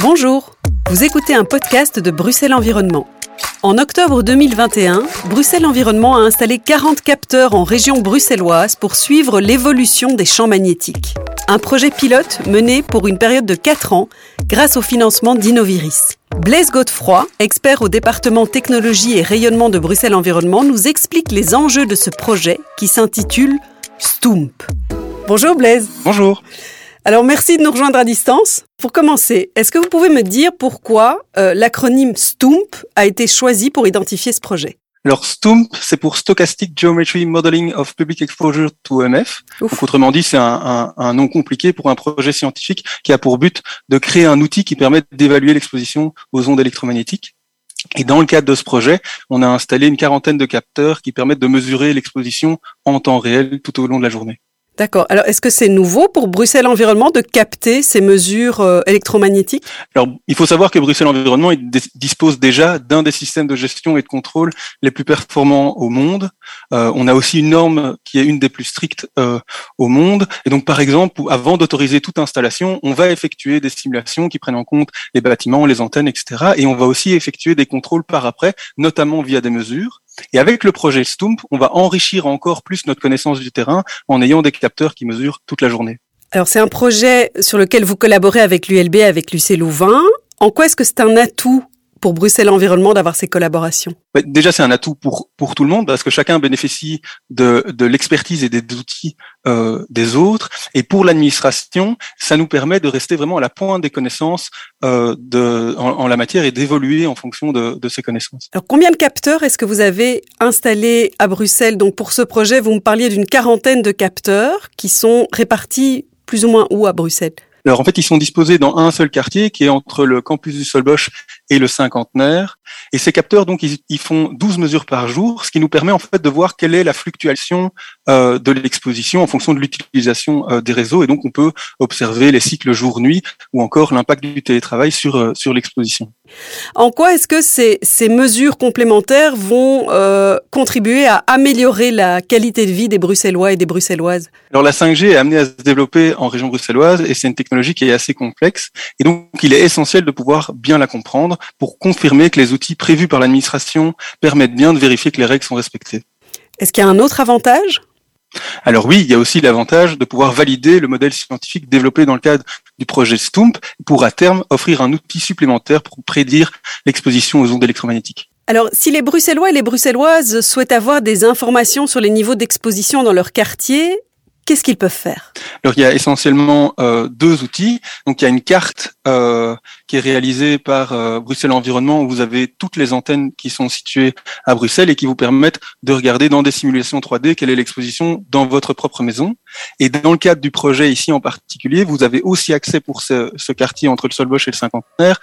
Bonjour, vous écoutez un podcast de Bruxelles Environnement. En octobre 2021, Bruxelles Environnement a installé 40 capteurs en région bruxelloise pour suivre l'évolution des champs magnétiques. Un projet pilote mené pour une période de 4 ans grâce au financement d'Innoviris. Blaise Godefroy, expert au département technologie et rayonnement de Bruxelles Environnement, nous explique les enjeux de ce projet qui s'intitule STOOMP. Bonjour Blaise. Bonjour. Alors merci de nous rejoindre à distance. Pour commencer, est-ce que vous pouvez me dire pourquoi euh, l'acronyme STOOMP a été choisi pour identifier ce projet? Alors STOOMP, c'est pour Stochastic Geometry Modeling of Public Exposure to EMF. Donc, autrement dit, c'est un, un, nom compliqué pour un projet scientifique qui a pour but de créer un outil qui permet d'évaluer l'exposition aux ondes électromagnétiques. Et dans le cadre de ce projet, on a installé une quarantaine de capteurs qui permettent de mesurer l'exposition en temps réel tout au long de la journée. D'accord. Alors, est-ce que c'est nouveau pour Bruxelles Environnement de capter ces mesures euh, électromagnétiques? Alors, il faut savoir que Bruxelles Environnement dispose déjà d'un des systèmes de gestion et de contrôle les plus performants au monde. Euh, on a aussi une norme qui est une des plus strictes euh, au monde. Et donc, par exemple, avant d'autoriser toute installation, on va effectuer des simulations qui prennent en compte les bâtiments, les antennes, etc. Et on va aussi effectuer des contrôles par après, notamment via des mesures. Et avec le projet Stump, on va enrichir encore plus notre connaissance du terrain en ayant des capteurs qui mesurent toute la journée. Alors c'est un projet sur lequel vous collaborez avec l'ULB, avec l'UC Louvain. En quoi est-ce que c'est un atout pour Bruxelles Environnement d'avoir ces collaborations Déjà, c'est un atout pour pour tout le monde parce que chacun bénéficie de, de l'expertise et des outils euh, des autres. Et pour l'administration, ça nous permet de rester vraiment à la pointe des connaissances euh, de, en, la matière et d'évoluer en fonction de, de ces connaissances. Alors, combien de capteurs est-ce que vous avez installés à Bruxelles? Donc, pour ce projet, vous me parliez d'une quarantaine de capteurs qui sont répartis plus ou moins où à Bruxelles? Alors en fait, ils sont disposés dans un seul quartier qui est entre le campus du Solbosch et le cinquantenaire. Et ces capteurs, donc, ils, font 12 mesures par jour, ce qui nous permet en fait de voir quelle est la fluctuation euh, de l'exposition en fonction de l'utilisation euh, des réseaux. Et donc, on peut observer les cycles jour-nuit ou encore l'impact du télétravail sur euh, sur l'exposition. En quoi est-ce que ces, ces mesures complémentaires vont contribuer à améliorer la qualité de vie des Bruxellois et des Bruxelloises? Alors, la 5G est amenée à se développer en région bruxelloise et c'est une technologie qui est assez complexe. Et donc, il est essentiel de pouvoir bien la comprendre pour confirmer que les outils prévus par l'administration permettent bien de vérifier que les règles sont respectées. Est-ce qu'il y a un autre avantage? Alors oui, il y a aussi l'avantage de pouvoir valider le modèle scientifique développé dans le cadre du projet STOOMP pour à terme offrir un outil supplémentaire pour prédire l'exposition aux ondes électromagnétiques. Alors, si les Bruxellois et les Bruxelloises souhaitent avoir des informations sur les niveaux d'exposition dans leur quartier, qu'est-ce qu'ils peuvent faire? Alors il y a essentiellement euh, deux outils. Donc il y a une carte euh, qui est réalisée par euh, Bruxelles Environnement où vous avez toutes les antennes qui sont situées à Bruxelles et qui vous permettent de regarder dans des simulations 3D quelle est l'exposition dans votre propre maison. Et dans le cadre du projet ici en particulier, vous avez aussi accès pour ce, quartier entre le Solbosch et le Cinquantenaire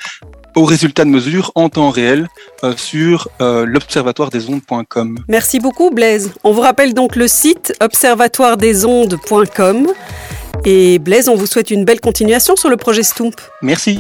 aux résultats de mesure en temps réel euh, sur euh, l'observatoire des ondes.com. Merci beaucoup Blaise. On vous rappelle donc le site observatoiredesondes.com. Et Blaise, on vous souhaite une belle continuation sur le projet Stump. Merci.